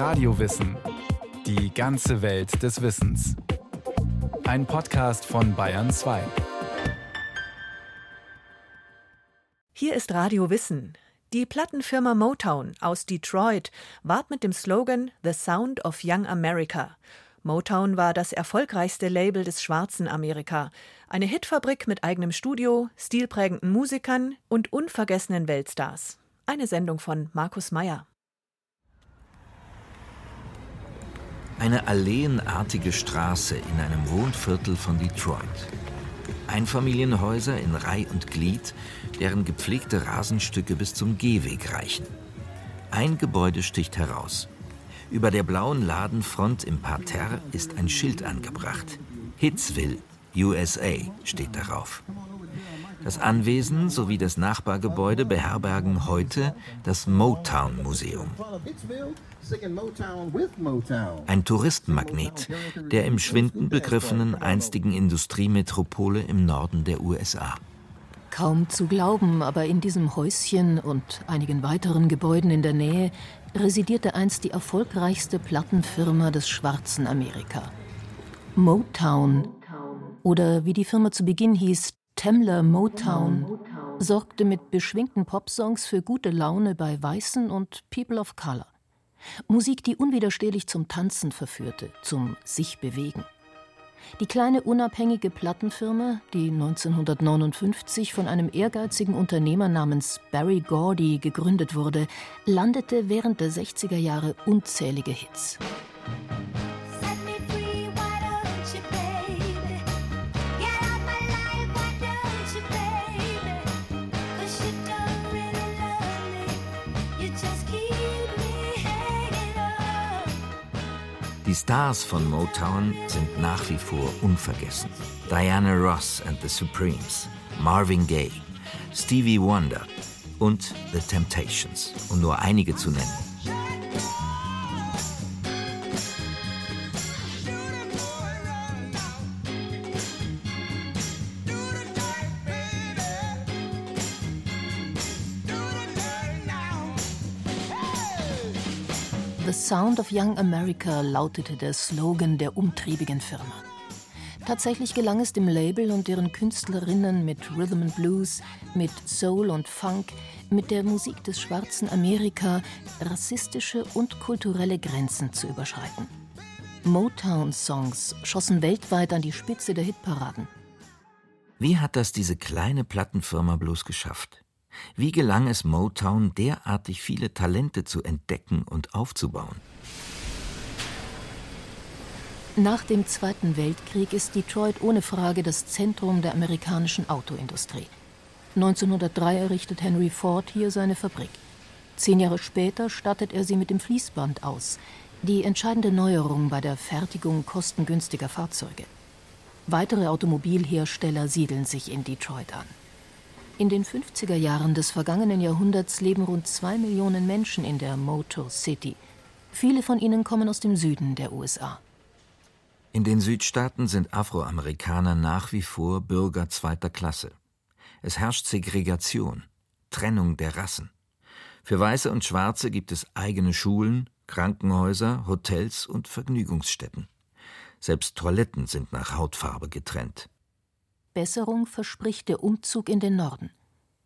Radiowissen. Die ganze Welt des Wissens. Ein Podcast von Bayern 2. Hier ist Radio Wissen. Die Plattenfirma Motown aus Detroit warb mit dem Slogan The Sound of Young America. Motown war das erfolgreichste Label des schwarzen Amerika. Eine Hitfabrik mit eigenem Studio, stilprägenden Musikern und unvergessenen Weltstars. Eine Sendung von Markus Meyer. Eine alleenartige Straße in einem Wohnviertel von Detroit. Einfamilienhäuser in Reih und Glied, deren gepflegte Rasenstücke bis zum Gehweg reichen. Ein Gebäude sticht heraus. Über der blauen Ladenfront im Parterre ist ein Schild angebracht. Hitsville, USA steht darauf. Das Anwesen sowie das Nachbargebäude beherbergen heute das Motown Museum. Ein Touristenmagnet der im Schwinden begriffenen einstigen Industriemetropole im Norden der USA. Kaum zu glauben, aber in diesem Häuschen und einigen weiteren Gebäuden in der Nähe residierte einst die erfolgreichste Plattenfirma des schwarzen Amerika. Motown oder wie die Firma zu Beginn hieß, Temler Motown, sorgte mit beschwingten Popsongs für gute Laune bei Weißen und People of Color. Musik, die unwiderstehlich zum Tanzen verführte, zum sich bewegen. Die kleine unabhängige Plattenfirma, die 1959 von einem ehrgeizigen Unternehmer namens Barry Gordy gegründet wurde, landete während der 60er Jahre unzählige Hits. Die Stars von Motown sind nach wie vor unvergessen. Diana Ross and the Supremes, Marvin Gaye, Stevie Wonder und The Temptations, um nur einige zu nennen. Sound of Young America lautete der Slogan der umtriebigen Firma. Tatsächlich gelang es dem Label und deren Künstlerinnen mit Rhythm and Blues, mit Soul und Funk, mit der Musik des schwarzen Amerika rassistische und kulturelle Grenzen zu überschreiten. Motown-Songs schossen weltweit an die Spitze der Hitparaden. Wie hat das diese kleine Plattenfirma bloß geschafft? Wie gelang es Motown, derartig viele Talente zu entdecken und aufzubauen? Nach dem Zweiten Weltkrieg ist Detroit ohne Frage das Zentrum der amerikanischen Autoindustrie. 1903 errichtet Henry Ford hier seine Fabrik. Zehn Jahre später stattet er sie mit dem Fließband aus, die entscheidende Neuerung bei der Fertigung kostengünstiger Fahrzeuge. Weitere Automobilhersteller siedeln sich in Detroit an. In den 50er Jahren des vergangenen Jahrhunderts leben rund zwei Millionen Menschen in der Motor City. Viele von ihnen kommen aus dem Süden der USA. In den Südstaaten sind Afroamerikaner nach wie vor Bürger zweiter Klasse. Es herrscht Segregation, Trennung der Rassen. Für Weiße und Schwarze gibt es eigene Schulen, Krankenhäuser, Hotels und Vergnügungsstätten. Selbst Toiletten sind nach Hautfarbe getrennt. Besserung verspricht der Umzug in den Norden.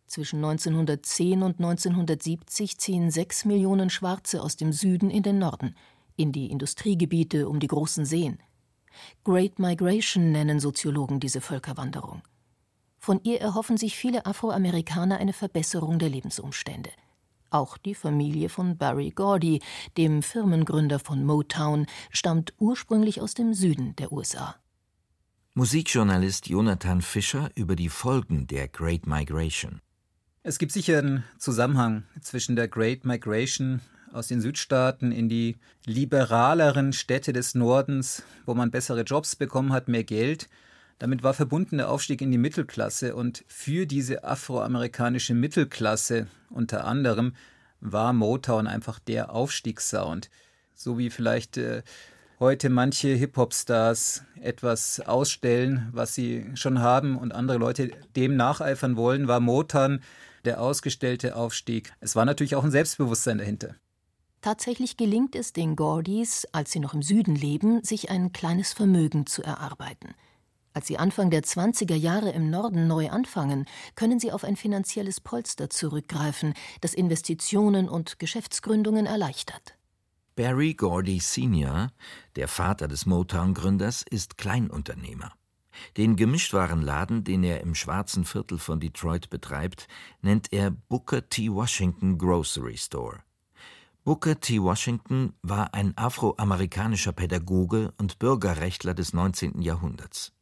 Zwischen 1910 und 1970 ziehen sechs Millionen Schwarze aus dem Süden in den Norden, in die Industriegebiete um die großen Seen. Great Migration nennen Soziologen diese Völkerwanderung. Von ihr erhoffen sich viele Afroamerikaner eine Verbesserung der Lebensumstände. Auch die Familie von Barry Gordy, dem Firmengründer von Motown, stammt ursprünglich aus dem Süden der USA. Musikjournalist Jonathan Fischer über die Folgen der Great Migration. Es gibt sicher einen Zusammenhang zwischen der Great Migration aus den Südstaaten in die liberaleren Städte des Nordens, wo man bessere Jobs bekommen hat, mehr Geld. Damit war verbunden der Aufstieg in die Mittelklasse und für diese afroamerikanische Mittelklasse unter anderem war Motown einfach der Aufstiegssound. So wie vielleicht äh, heute manche Hip-Hop-Stars etwas ausstellen, was sie schon haben und andere Leute dem nacheifern wollen, war Motown der ausgestellte Aufstieg. Es war natürlich auch ein Selbstbewusstsein dahinter. Tatsächlich gelingt es den Gordys, als sie noch im Süden leben, sich ein kleines Vermögen zu erarbeiten. Als sie Anfang der 20er Jahre im Norden neu anfangen, können sie auf ein finanzielles Polster zurückgreifen, das Investitionen und Geschäftsgründungen erleichtert. Barry Gordy Sr., der Vater des Motown-Gründers, ist Kleinunternehmer. Den Gemischtwarenladen, den er im schwarzen Viertel von Detroit betreibt, nennt er Booker T. Washington Grocery Store. Booker T. Washington war ein afroamerikanischer Pädagoge und Bürgerrechtler des 19. Jahrhunderts.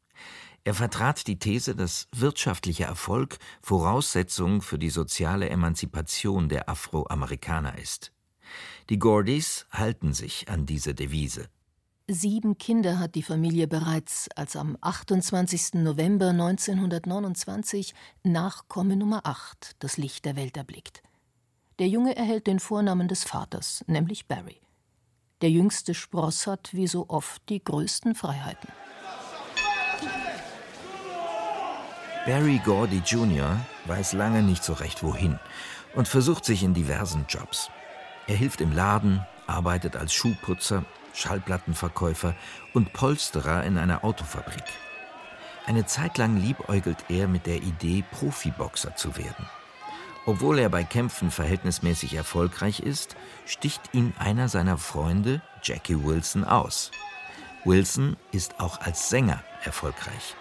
Er vertrat die These, dass wirtschaftlicher Erfolg Voraussetzung für die soziale Emanzipation der Afroamerikaner ist. Die Gordys halten sich an diese Devise. Sieben Kinder hat die Familie bereits, als am 28. November 1929 Nachkomme Nummer 8 das Licht der Welt erblickt. Der Junge erhält den Vornamen des Vaters, nämlich Barry. Der jüngste Spross hat wie so oft die größten Freiheiten. Barry Gordy Jr. weiß lange nicht so recht wohin und versucht sich in diversen Jobs. Er hilft im Laden, arbeitet als Schuhputzer, Schallplattenverkäufer und Polsterer in einer Autofabrik. Eine Zeit lang liebäugelt er mit der Idee, Profiboxer zu werden. Obwohl er bei Kämpfen verhältnismäßig erfolgreich ist, sticht ihn einer seiner Freunde, Jackie Wilson, aus. Wilson ist auch als Sänger erfolgreich.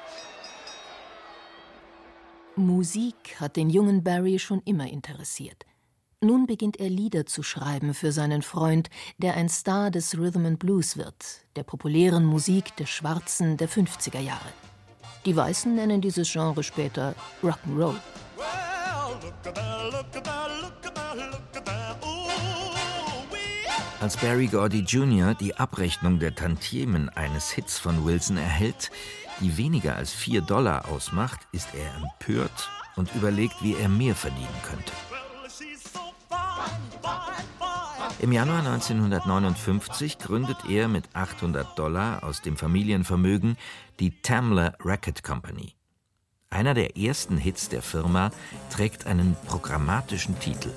Musik hat den jungen Barry schon immer interessiert. Nun beginnt er Lieder zu schreiben für seinen Freund, der ein Star des Rhythm and Blues wird, der populären Musik der Schwarzen der 50er Jahre. Die Weißen nennen dieses Genre später Rock'n'Roll. Als Barry Gordy Jr. die Abrechnung der Tantiemen eines Hits von Wilson erhält, die weniger als 4 Dollar ausmacht, ist er empört und überlegt, wie er mehr verdienen könnte. Im Januar 1959 gründet er mit 800 Dollar aus dem Familienvermögen die Tamler Record Company. Einer der ersten Hits der Firma trägt einen programmatischen Titel.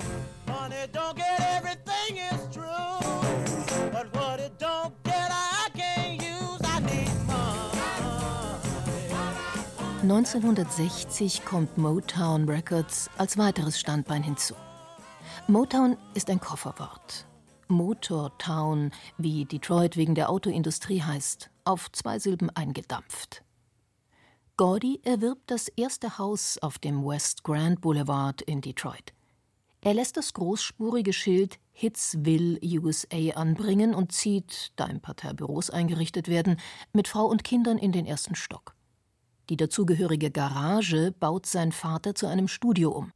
1960 kommt Motown Records als weiteres Standbein hinzu. Motown ist ein Kofferwort. Motortown, wie Detroit wegen der Autoindustrie heißt, auf zwei Silben eingedampft. Gordy erwirbt das erste Haus auf dem West Grand Boulevard in Detroit. Er lässt das großspurige Schild Hitsville USA anbringen und zieht, da im Parterre Büros eingerichtet werden, mit Frau und Kindern in den ersten Stock. Die dazugehörige Garage baut sein Vater zu einem Studio um.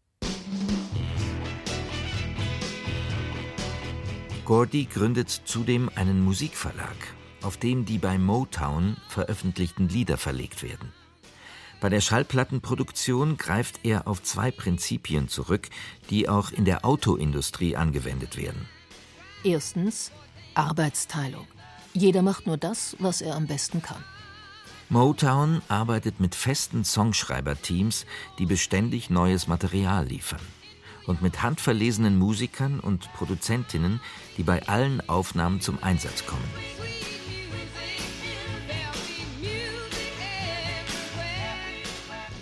Gordy gründet zudem einen Musikverlag, auf dem die bei Motown veröffentlichten Lieder verlegt werden. Bei der Schallplattenproduktion greift er auf zwei Prinzipien zurück, die auch in der Autoindustrie angewendet werden. Erstens Arbeitsteilung. Jeder macht nur das, was er am besten kann. Motown arbeitet mit festen Songschreiberteams, die beständig neues Material liefern und mit handverlesenen Musikern und Produzentinnen, die bei allen Aufnahmen zum Einsatz kommen.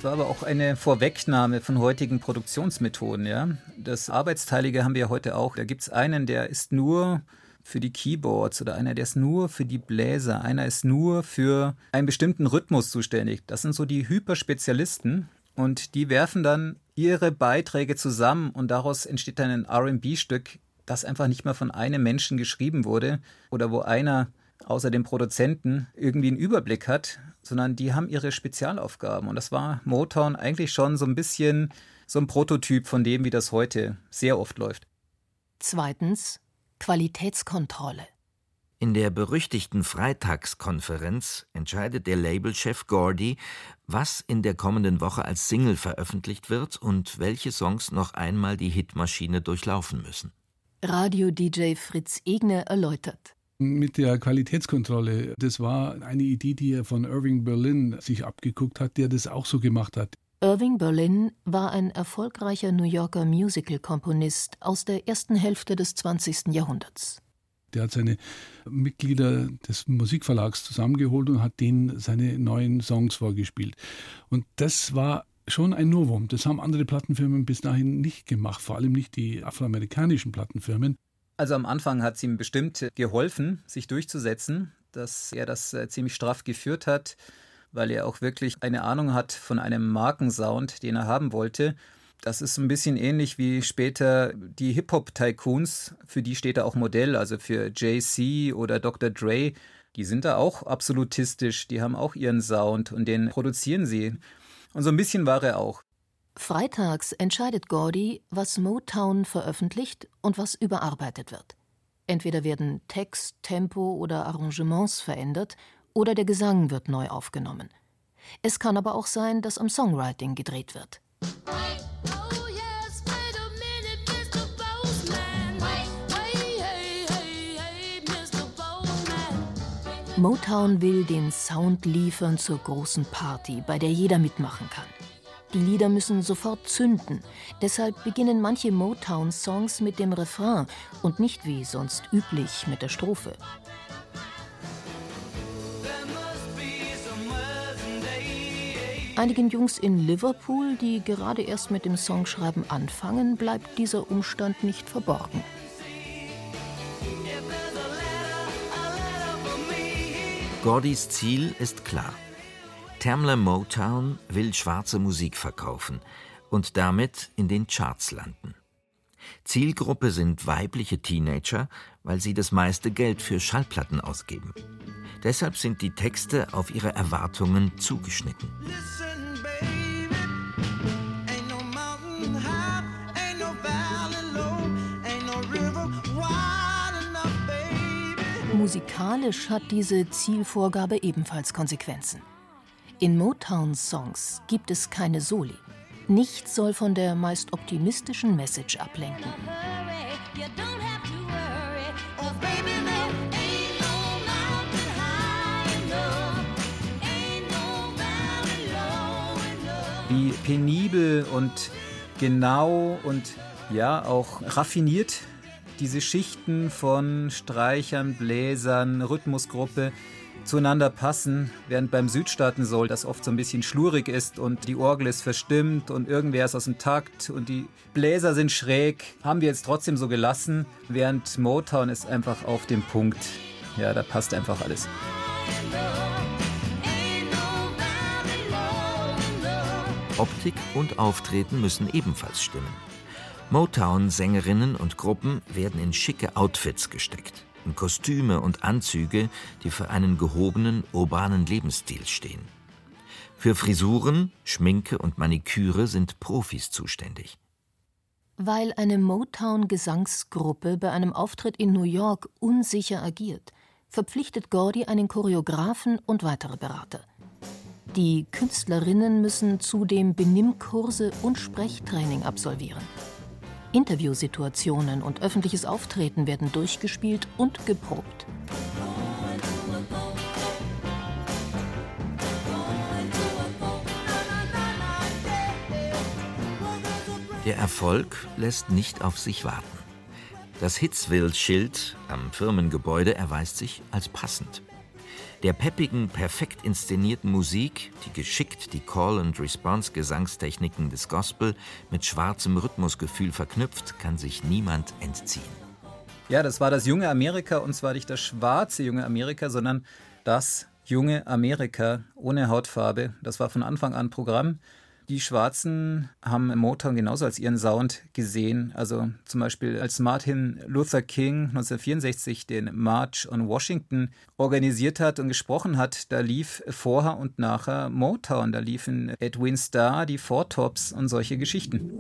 War aber auch eine Vorwegnahme von heutigen Produktionsmethoden. Ja? Das Arbeitsteilige haben wir heute auch. Da gibt es einen, der ist nur für die Keyboards oder einer, der ist nur für die Bläser, einer ist nur für einen bestimmten Rhythmus zuständig. Das sind so die Hyperspezialisten und die werfen dann ihre Beiträge zusammen und daraus entsteht dann ein RB-Stück, das einfach nicht mehr von einem Menschen geschrieben wurde oder wo einer außer dem Produzenten irgendwie einen Überblick hat, sondern die haben ihre Spezialaufgaben. Und das war Motown eigentlich schon so ein bisschen so ein Prototyp von dem, wie das heute sehr oft läuft. Zweitens Qualitätskontrolle. In der berüchtigten Freitagskonferenz entscheidet der Labelchef Gordy, was in der kommenden Woche als Single veröffentlicht wird und welche Songs noch einmal die Hitmaschine durchlaufen müssen. Radio-DJ Fritz Egner erläutert. Mit der Qualitätskontrolle, das war eine Idee, die er von Irving Berlin sich abgeguckt hat, der das auch so gemacht hat. Irving Berlin war ein erfolgreicher New Yorker Musical-Komponist aus der ersten Hälfte des 20. Jahrhunderts. Der hat seine Mitglieder des Musikverlags zusammengeholt und hat denen seine neuen Songs vorgespielt. Und das war schon ein Novum. Das haben andere Plattenfirmen bis dahin nicht gemacht, vor allem nicht die afroamerikanischen Plattenfirmen. Also am Anfang hat es ihm bestimmt geholfen, sich durchzusetzen, dass er das äh, ziemlich straff geführt hat weil er auch wirklich eine Ahnung hat von einem Markensound, den er haben wollte. Das ist ein bisschen ähnlich wie später die Hip-Hop-Tycoons, für die steht er auch Modell, also für Jay-Z oder Dr. Dre. Die sind da auch absolutistisch, die haben auch ihren Sound und den produzieren sie. Und so ein bisschen war er auch. Freitags entscheidet Gordy, was Motown veröffentlicht und was überarbeitet wird. Entweder werden Text, Tempo oder Arrangements verändert oder der Gesang wird neu aufgenommen. Es kann aber auch sein, dass am Songwriting gedreht wird. Motown will den Sound liefern zur großen Party, bei der jeder mitmachen kann. Die Lieder müssen sofort zünden. Deshalb beginnen manche Motown-Songs mit dem Refrain und nicht wie sonst üblich mit der Strophe. Einigen Jungs in Liverpool, die gerade erst mit dem Songschreiben anfangen, bleibt dieser Umstand nicht verborgen. Gordys Ziel ist klar. Tamla Motown will schwarze Musik verkaufen und damit in den Charts landen. Zielgruppe sind weibliche Teenager, weil sie das meiste Geld für Schallplatten ausgeben. Deshalb sind die Texte auf ihre Erwartungen zugeschnitten. Musikalisch hat diese Zielvorgabe ebenfalls Konsequenzen. In Motown-Songs gibt es keine Soli. Nichts soll von der meist optimistischen Message ablenken. Wie penibel und genau und ja auch raffiniert diese Schichten von Streichern, Bläsern, Rhythmusgruppe zueinander passen, während beim Südstaaten-Soul das oft so ein bisschen schlurig ist und die Orgel ist verstimmt und irgendwer ist aus dem Takt und die Bläser sind schräg, haben wir jetzt trotzdem so gelassen, während Motown ist einfach auf dem Punkt. Ja, da passt einfach alles. Optik und Auftreten müssen ebenfalls stimmen. Motown-Sängerinnen und Gruppen werden in schicke Outfits gesteckt, in Kostüme und Anzüge, die für einen gehobenen, urbanen Lebensstil stehen. Für Frisuren, Schminke und Maniküre sind Profis zuständig. Weil eine Motown-Gesangsgruppe bei einem Auftritt in New York unsicher agiert, verpflichtet Gordy einen Choreografen und weitere Berater. Die Künstlerinnen müssen zudem Benimmkurse und Sprechtraining absolvieren. Interviewsituationen und öffentliches Auftreten werden durchgespielt und geprobt. Der Erfolg lässt nicht auf sich warten. Das Hitzville-Schild am Firmengebäude erweist sich als passend. Der peppigen, perfekt inszenierten Musik, die geschickt die Call-and-Response-Gesangstechniken des Gospel mit schwarzem Rhythmusgefühl verknüpft, kann sich niemand entziehen. Ja, das war das junge Amerika und zwar nicht das schwarze junge Amerika, sondern das junge Amerika ohne Hautfarbe. Das war von Anfang an Programm. Die Schwarzen haben Motown genauso als ihren Sound gesehen. Also zum Beispiel als Martin Luther King 1964 den March on Washington organisiert hat und gesprochen hat, da lief vorher und nachher Motown. Da liefen Edwin Starr, die Four Tops und solche Geschichten.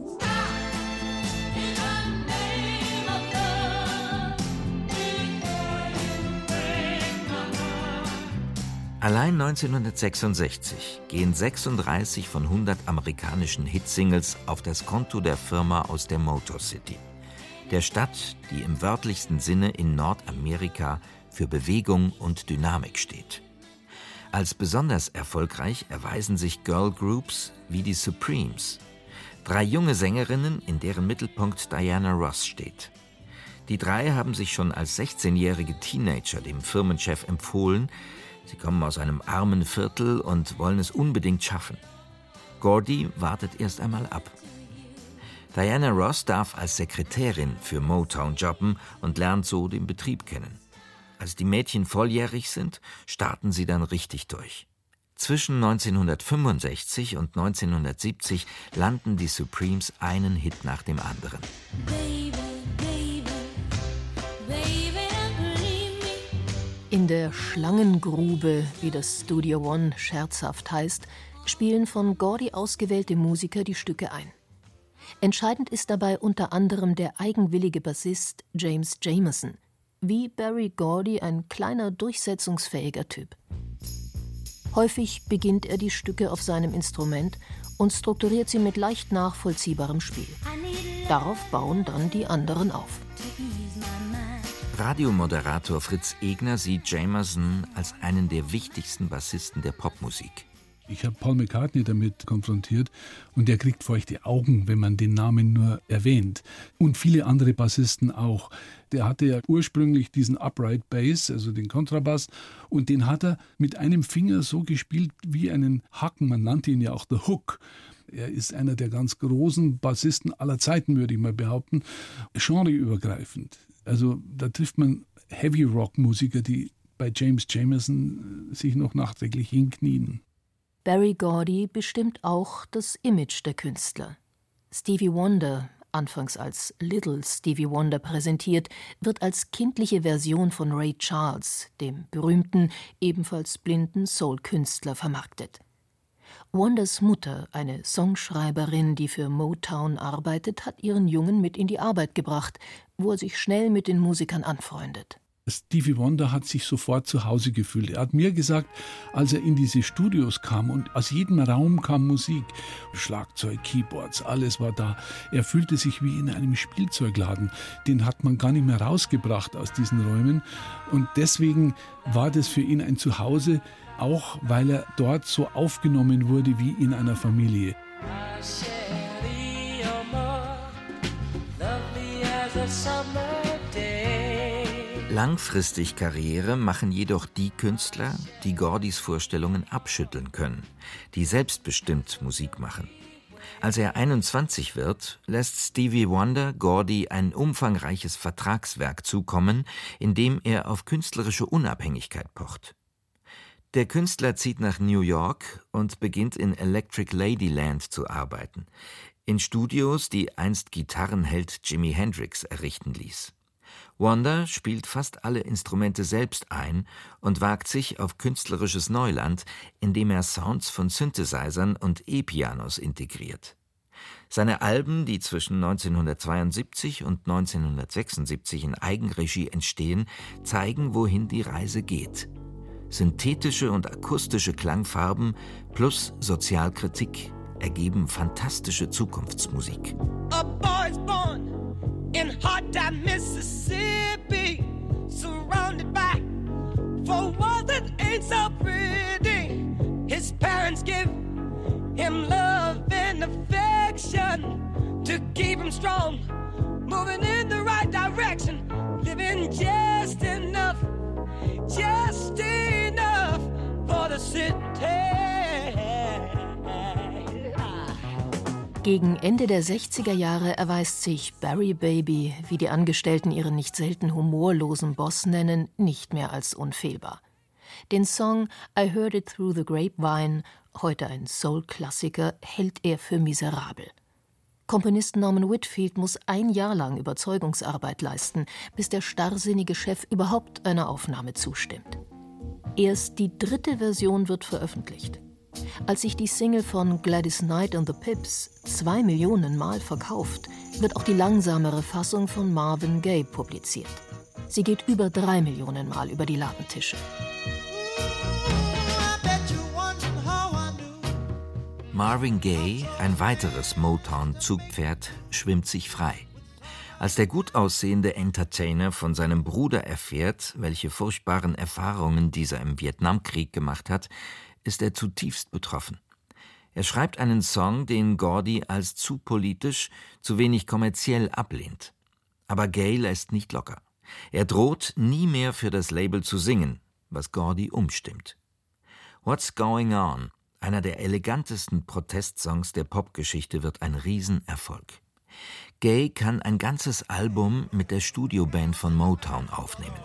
Allein 1966 gehen 36 von 100 amerikanischen Hitsingles auf das Konto der Firma aus der Motor City, der Stadt, die im wörtlichsten Sinne in Nordamerika für Bewegung und Dynamik steht. Als besonders erfolgreich erweisen sich Girl Groups wie die Supremes. Drei junge Sängerinnen, in deren Mittelpunkt Diana Ross steht. Die drei haben sich schon als 16-jährige Teenager dem Firmenchef empfohlen. Sie kommen aus einem armen Viertel und wollen es unbedingt schaffen. Gordy wartet erst einmal ab. Diana Ross darf als Sekretärin für Motown jobben und lernt so den Betrieb kennen. Als die Mädchen volljährig sind, starten sie dann richtig durch. Zwischen 1965 und 1970 landen die Supremes einen Hit nach dem anderen. In der Schlangengrube, wie das Studio One scherzhaft heißt, spielen von Gordy ausgewählte Musiker die Stücke ein. Entscheidend ist dabei unter anderem der eigenwillige Bassist James Jamerson, wie Barry Gordy ein kleiner, durchsetzungsfähiger Typ. Häufig beginnt er die Stücke auf seinem Instrument und strukturiert sie mit leicht nachvollziehbarem Spiel. Darauf bauen dann die anderen auf. Radiomoderator Fritz Egner sieht Jamerson als einen der wichtigsten Bassisten der Popmusik. Ich habe Paul McCartney damit konfrontiert und der kriegt feuchte Augen, wenn man den Namen nur erwähnt. Und viele andere Bassisten auch. Der hatte ja ursprünglich diesen Upright Bass, also den Kontrabass, und den hat er mit einem Finger so gespielt wie einen Hacken. Man nannte ihn ja auch The Hook. Er ist einer der ganz großen Bassisten aller Zeiten, würde ich mal behaupten, genreübergreifend. Also da trifft man Heavy Rock Musiker, die bei James Jamerson sich noch nachträglich hinknien. Barry Gordy bestimmt auch das Image der Künstler. Stevie Wonder, anfangs als Little Stevie Wonder präsentiert, wird als kindliche Version von Ray Charles, dem berühmten, ebenfalls blinden Soul-Künstler, vermarktet. Wonders Mutter, eine Songschreiberin, die für Motown arbeitet, hat ihren Jungen mit in die Arbeit gebracht, wo er sich schnell mit den Musikern anfreundet. Stevie Wonder hat sich sofort zu Hause gefühlt. Er hat mir gesagt, als er in diese Studios kam und aus jedem Raum kam Musik, Schlagzeug, Keyboards, alles war da. Er fühlte sich wie in einem Spielzeugladen. Den hat man gar nicht mehr rausgebracht aus diesen Räumen. Und deswegen war das für ihn ein Zuhause, auch weil er dort so aufgenommen wurde wie in einer Familie. Langfristig Karriere machen jedoch die Künstler, die Gordys Vorstellungen abschütteln können, die selbstbestimmt Musik machen. Als er 21 wird, lässt Stevie Wonder Gordy ein umfangreiches Vertragswerk zukommen, in dem er auf künstlerische Unabhängigkeit pocht. Der Künstler zieht nach New York und beginnt in Electric Ladyland zu arbeiten, in Studios, die einst Gitarrenheld Jimi Hendrix errichten ließ. Wanda spielt fast alle Instrumente selbst ein und wagt sich auf künstlerisches Neuland, indem er Sounds von Synthesizern und E-Pianos integriert. Seine Alben, die zwischen 1972 und 1976 in Eigenregie entstehen, zeigen, wohin die Reise geht. Synthetische und akustische Klangfarben plus Sozialkritik ergeben fantastische Zukunftsmusik. A boy's born in hot time Mississippi, surrounded by four walls that ain't so pretty. His parents give him love and affection to keep him strong, moving in the right direction, living just enough, just Gegen Ende der 60er Jahre erweist sich Barry Baby, wie die Angestellten ihren nicht selten humorlosen Boss nennen, nicht mehr als unfehlbar. Den Song I Heard It Through the Grapevine, heute ein Soul-Klassiker, hält er für miserabel. Komponist Norman Whitfield muss ein Jahr lang Überzeugungsarbeit leisten, bis der starrsinnige Chef überhaupt einer Aufnahme zustimmt. Erst die dritte Version wird veröffentlicht. Als sich die Single von Gladys Knight and the Pips zwei Millionen Mal verkauft, wird auch die langsamere Fassung von Marvin Gaye publiziert. Sie geht über drei Millionen Mal über die Ladentische. Marvin Gaye, ein weiteres Motown-Zugpferd, schwimmt sich frei. Als der gut aussehende Entertainer von seinem Bruder erfährt, welche furchtbaren Erfahrungen dieser im Vietnamkrieg gemacht hat, ist er zutiefst betroffen. Er schreibt einen Song, den Gordy als zu politisch, zu wenig kommerziell ablehnt. Aber Gay lässt nicht locker. Er droht, nie mehr für das Label zu singen, was Gordy umstimmt. What's Going On, einer der elegantesten Protestsongs der Popgeschichte, wird ein Riesenerfolg. Gay kann ein ganzes Album mit der Studioband von Motown aufnehmen.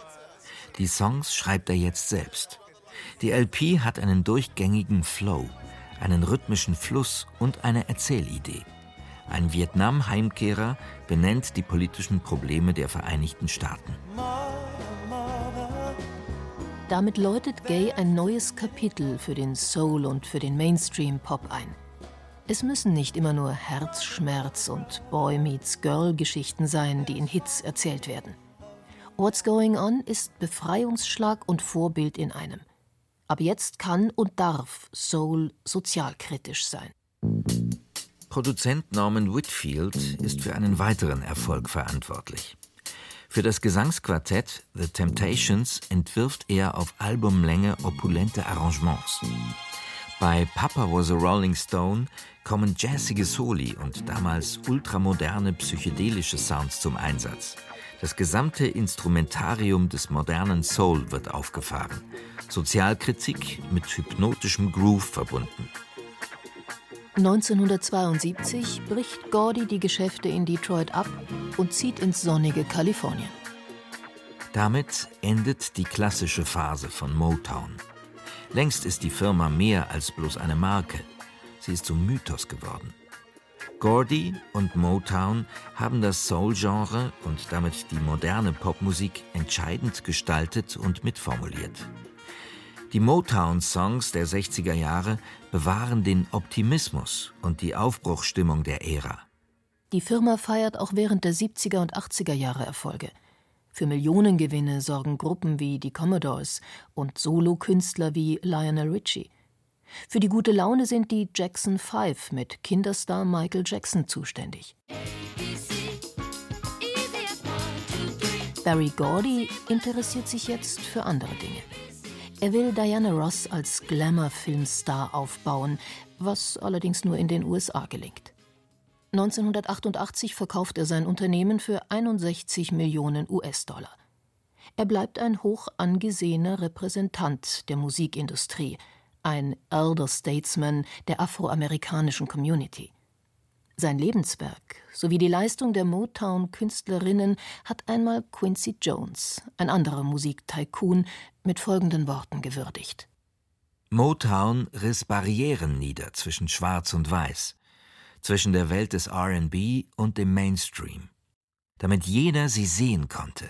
Die Songs schreibt er jetzt selbst. Die LP hat einen durchgängigen Flow, einen rhythmischen Fluss und eine Erzählidee. Ein Vietnam-Heimkehrer benennt die politischen Probleme der Vereinigten Staaten. Damit läutet Gay ein neues Kapitel für den Soul und für den Mainstream-Pop ein. Es müssen nicht immer nur Herzschmerz und Boy Meets Girl Geschichten sein, die in Hits erzählt werden. What's Going On ist Befreiungsschlag und Vorbild in einem. Ab jetzt kann und darf Soul sozialkritisch sein. Produzent Norman Whitfield ist für einen weiteren Erfolg verantwortlich. Für das Gesangsquartett The Temptations entwirft er auf Albumlänge opulente Arrangements. Bei Papa Was a Rolling Stone kommen jazzige Soli und damals ultramoderne psychedelische Sounds zum Einsatz. Das gesamte Instrumentarium des modernen Soul wird aufgefahren. Sozialkritik mit hypnotischem Groove verbunden. 1972 bricht Gordy die Geschäfte in Detroit ab und zieht ins sonnige Kalifornien. Damit endet die klassische Phase von Motown. Längst ist die Firma mehr als bloß eine Marke. Sie ist zum Mythos geworden. Gordy und Motown haben das Soul-Genre und damit die moderne Popmusik entscheidend gestaltet und mitformuliert. Die Motown-Songs der 60er Jahre bewahren den Optimismus und die Aufbruchsstimmung der Ära. Die Firma feiert auch während der 70er und 80er Jahre Erfolge. Für Millionengewinne sorgen Gruppen wie die Commodores und Solokünstler wie Lionel Richie. Für die gute Laune sind die Jackson Five mit Kinderstar Michael Jackson zuständig. Barry Gordy interessiert sich jetzt für andere Dinge. Er will Diana Ross als Glamour-Filmstar aufbauen, was allerdings nur in den USA gelingt. 1988 verkauft er sein Unternehmen für 61 Millionen US-Dollar. Er bleibt ein hoch angesehener Repräsentant der Musikindustrie, ein Elder Statesman der afroamerikanischen Community. Sein Lebenswerk sowie die Leistung der Motown-Künstlerinnen hat einmal Quincy Jones, ein anderer Musiktycoon, mit folgenden Worten gewürdigt. Motown riss Barrieren nieder zwischen Schwarz und Weiß, zwischen der Welt des RB und dem Mainstream, damit jeder sie sehen konnte,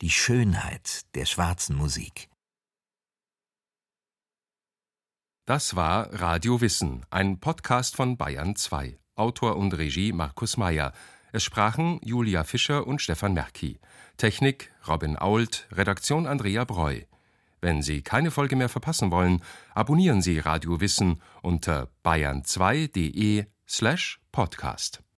die Schönheit der schwarzen Musik. Das war Radio Wissen, ein Podcast von Bayern 2. Autor und Regie Markus Meyer. Es sprachen Julia Fischer und Stefan Merki. Technik Robin Ault, Redaktion Andrea Breu. Wenn Sie keine Folge mehr verpassen wollen, abonnieren Sie Radio Wissen unter bayern2.de slash podcast.